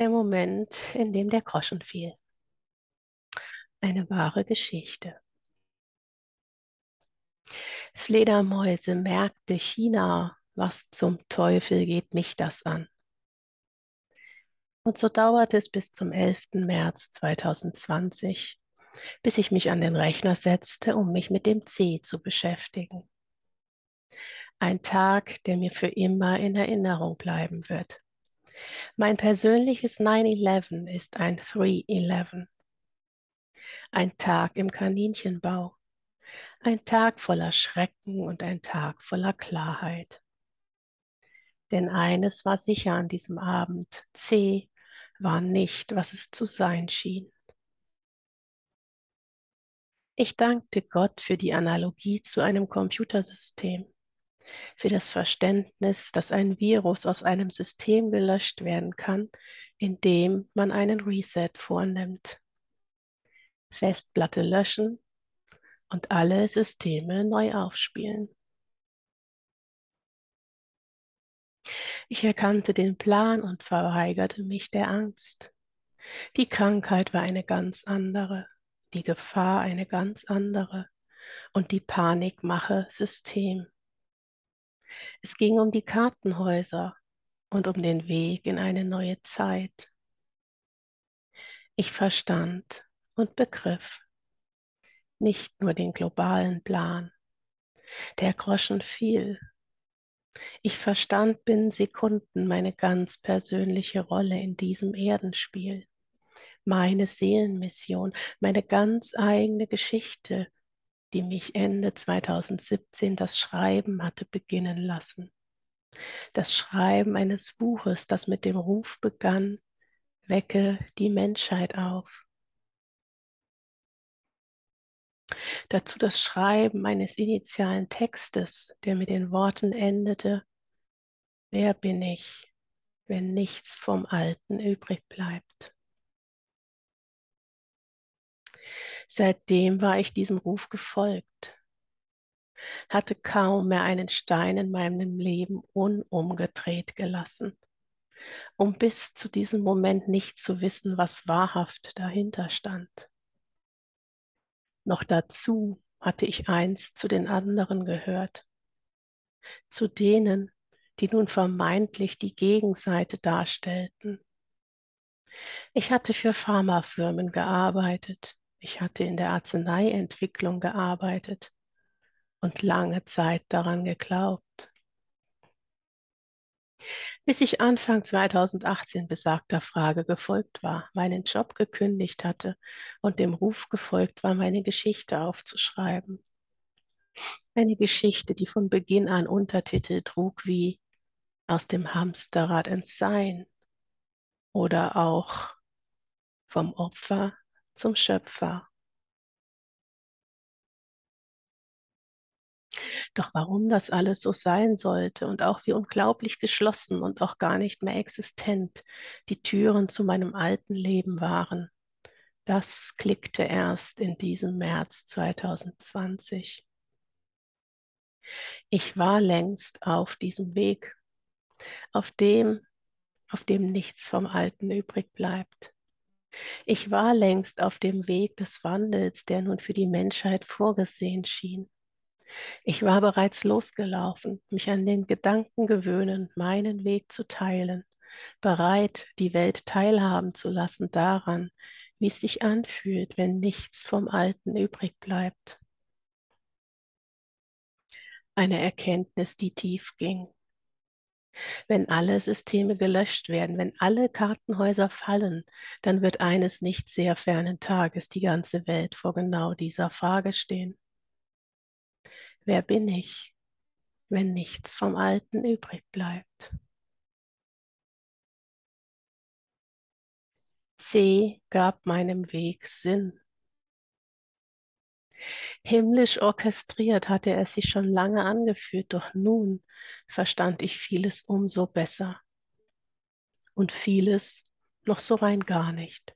Der Moment, in dem der Groschen fiel. Eine wahre Geschichte. Fledermäuse, Märkte, China, was zum Teufel geht mich das an? Und so dauerte es bis zum 11. März 2020, bis ich mich an den Rechner setzte, um mich mit dem C zu beschäftigen. Ein Tag, der mir für immer in Erinnerung bleiben wird. Mein persönliches 9-11 ist ein 3-11. Ein Tag im Kaninchenbau. Ein Tag voller Schrecken und ein Tag voller Klarheit. Denn eines war sicher an diesem Abend. C war nicht, was es zu sein schien. Ich dankte Gott für die Analogie zu einem Computersystem, für das Verständnis, dass ein Virus aus einem System gelöscht werden kann, indem man einen Reset vornimmt. Festplatte löschen und alle Systeme neu aufspielen. Ich erkannte den Plan und verweigerte mich der Angst. Die Krankheit war eine ganz andere, die Gefahr eine ganz andere und die Panikmache System. Es ging um die Kartenhäuser und um den Weg in eine neue Zeit. Ich verstand und begriff nicht nur den globalen Plan. Der Groschen fiel. Ich verstand binnen Sekunden meine ganz persönliche Rolle in diesem Erdenspiel, meine Seelenmission, meine ganz eigene Geschichte, die mich Ende 2017 das Schreiben hatte beginnen lassen. Das Schreiben eines Buches, das mit dem Ruf begann, wecke die Menschheit auf. Dazu das Schreiben eines initialen Textes, der mit den Worten endete, Wer bin ich, wenn nichts vom Alten übrig bleibt? Seitdem war ich diesem Ruf gefolgt, hatte kaum mehr einen Stein in meinem Leben unumgedreht gelassen, um bis zu diesem Moment nicht zu wissen, was wahrhaft dahinter stand. Noch dazu hatte ich einst zu den anderen gehört, zu denen, die nun vermeintlich die Gegenseite darstellten. Ich hatte für Pharmafirmen gearbeitet, ich hatte in der Arzneientwicklung gearbeitet und lange Zeit daran geglaubt bis ich Anfang 2018 besagter Frage gefolgt war, meinen Job gekündigt hatte und dem Ruf gefolgt war, meine Geschichte aufzuschreiben. Eine Geschichte, die von Beginn an Untertitel trug wie Aus dem Hamsterrad ins Sein oder auch Vom Opfer zum Schöpfer Doch warum das alles so sein sollte und auch wie unglaublich geschlossen und auch gar nicht mehr existent die Türen zu meinem alten Leben waren, das klickte erst in diesem März 2020. Ich war längst auf diesem Weg, auf dem, auf dem nichts vom Alten übrig bleibt. Ich war längst auf dem Weg des Wandels, der nun für die Menschheit vorgesehen schien. Ich war bereits losgelaufen, mich an den Gedanken gewöhnen, meinen Weg zu teilen, bereit, die Welt teilhaben zu lassen daran, wie es sich anfühlt, wenn nichts vom Alten übrig bleibt. Eine Erkenntnis, die tief ging. Wenn alle Systeme gelöscht werden, wenn alle Kartenhäuser fallen, dann wird eines nicht sehr fernen Tages die ganze Welt vor genau dieser Frage stehen. Wer bin ich, wenn nichts vom Alten übrig bleibt? C gab meinem Weg Sinn. Himmlisch orchestriert hatte er sich schon lange angefühlt, doch nun verstand ich vieles umso besser und vieles noch so rein gar nicht.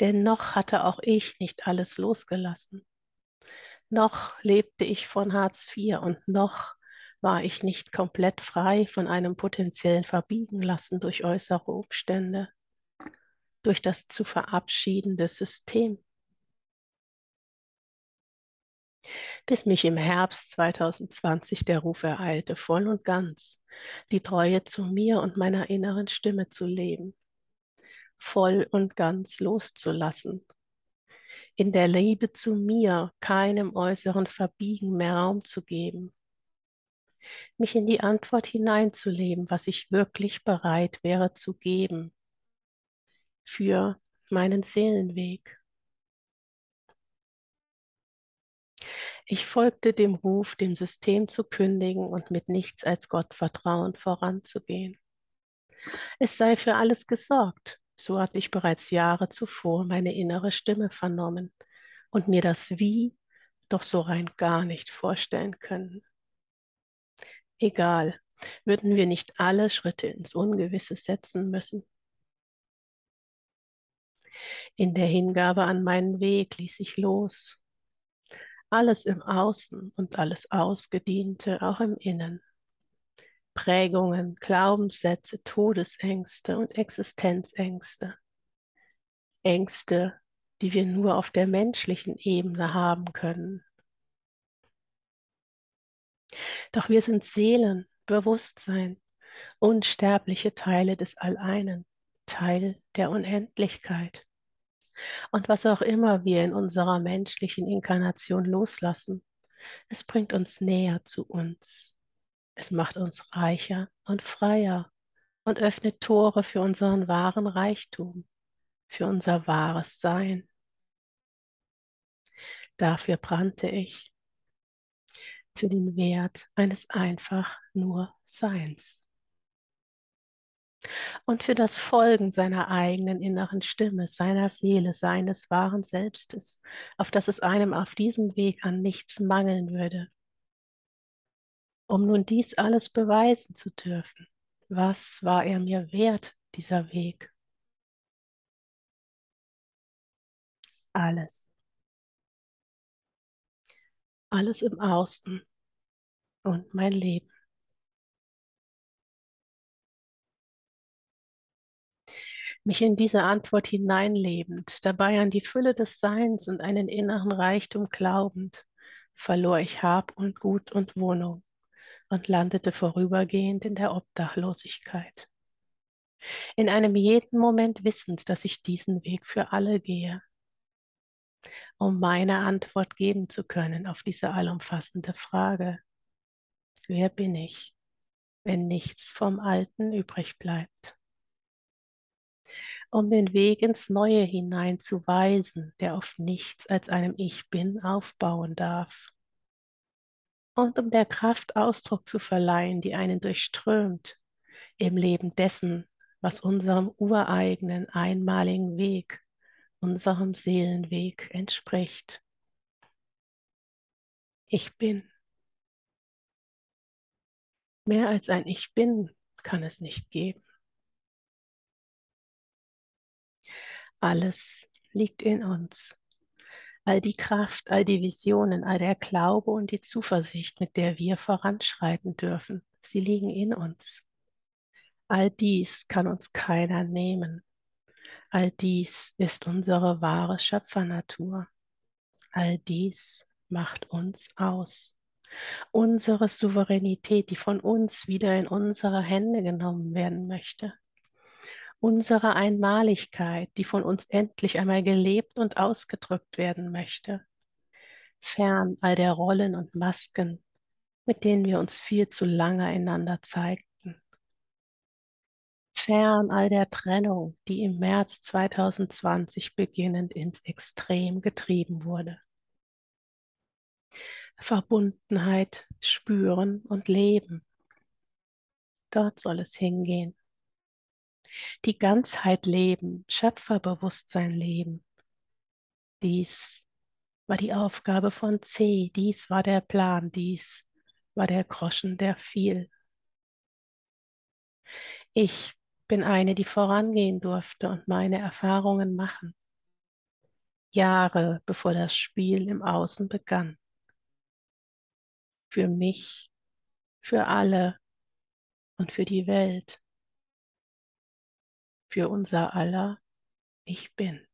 Denn noch hatte auch ich nicht alles losgelassen. Noch lebte ich von Hartz IV und noch war ich nicht komplett frei von einem potenziellen Verbiegen lassen durch äußere Umstände. durch das zu verabschiedende System. Bis mich im Herbst 2020 der Ruf ereilte, voll und ganz die Treue zu mir und meiner inneren Stimme zu leben, voll und ganz loszulassen, in der Liebe zu mir keinem äußeren Verbiegen mehr Raum zu geben, mich in die Antwort hineinzuleben, was ich wirklich bereit wäre zu geben für meinen Seelenweg. Ich folgte dem Ruf, dem System zu kündigen und mit nichts als Gott vertrauen voranzugehen. Es sei für alles gesorgt, so hatte ich bereits Jahre zuvor meine innere Stimme vernommen und mir das Wie doch so rein gar nicht vorstellen können. Egal, würden wir nicht alle Schritte ins Ungewisse setzen müssen. In der Hingabe an meinen Weg ließ ich los. Alles im Außen und alles Ausgediente auch im Innen. Prägungen, Glaubenssätze, Todesängste und Existenzängste. Ängste, die wir nur auf der menschlichen Ebene haben können. Doch wir sind Seelen, Bewusstsein, unsterbliche Teile des Alleinen, Teil der Unendlichkeit. Und was auch immer wir in unserer menschlichen Inkarnation loslassen, es bringt uns näher zu uns. Es macht uns reicher und freier und öffnet Tore für unseren wahren Reichtum, für unser wahres Sein. Dafür brannte ich, für den Wert eines einfach nur Seins und für das Folgen seiner eigenen inneren Stimme, seiner Seele, seines wahren Selbstes, auf das es einem auf diesem Weg an nichts mangeln würde um nun dies alles beweisen zu dürfen. Was war er mir wert, dieser Weg? Alles. Alles im Außen und mein Leben. Mich in diese Antwort hineinlebend, dabei an die Fülle des Seins und einen inneren Reichtum glaubend, verlor ich Hab und Gut und Wohnung und landete vorübergehend in der Obdachlosigkeit. In einem jeden Moment wissend, dass ich diesen Weg für alle gehe, um meine Antwort geben zu können auf diese allumfassende Frage. Wer bin ich, wenn nichts vom Alten übrig bleibt? Um den Weg ins Neue hineinzuweisen, der auf nichts als einem Ich bin aufbauen darf und um der Kraft Ausdruck zu verleihen, die einen durchströmt im Leben dessen, was unserem ureigenen einmaligen Weg, unserem Seelenweg entspricht. Ich bin. Mehr als ein Ich bin kann es nicht geben. Alles liegt in uns all die Kraft, all die Visionen, all der Glaube und die Zuversicht, mit der wir voranschreiten dürfen. Sie liegen in uns. All dies kann uns keiner nehmen. All dies ist unsere wahre Schöpfernatur. All dies macht uns aus. Unsere Souveränität, die von uns wieder in unsere Hände genommen werden möchte unsere Einmaligkeit, die von uns endlich einmal gelebt und ausgedrückt werden möchte, fern all der Rollen und Masken, mit denen wir uns viel zu lange einander zeigten, fern all der Trennung, die im März 2020 beginnend ins Extrem getrieben wurde. Verbundenheit spüren und leben. Dort soll es hingehen die Ganzheit leben, Schöpferbewusstsein leben. Dies war die Aufgabe von C, dies war der Plan, dies war der Groschen, der fiel. Ich bin eine, die vorangehen durfte und meine Erfahrungen machen. Jahre bevor das Spiel im Außen begann. Für mich, für alle und für die Welt für unser aller ich bin.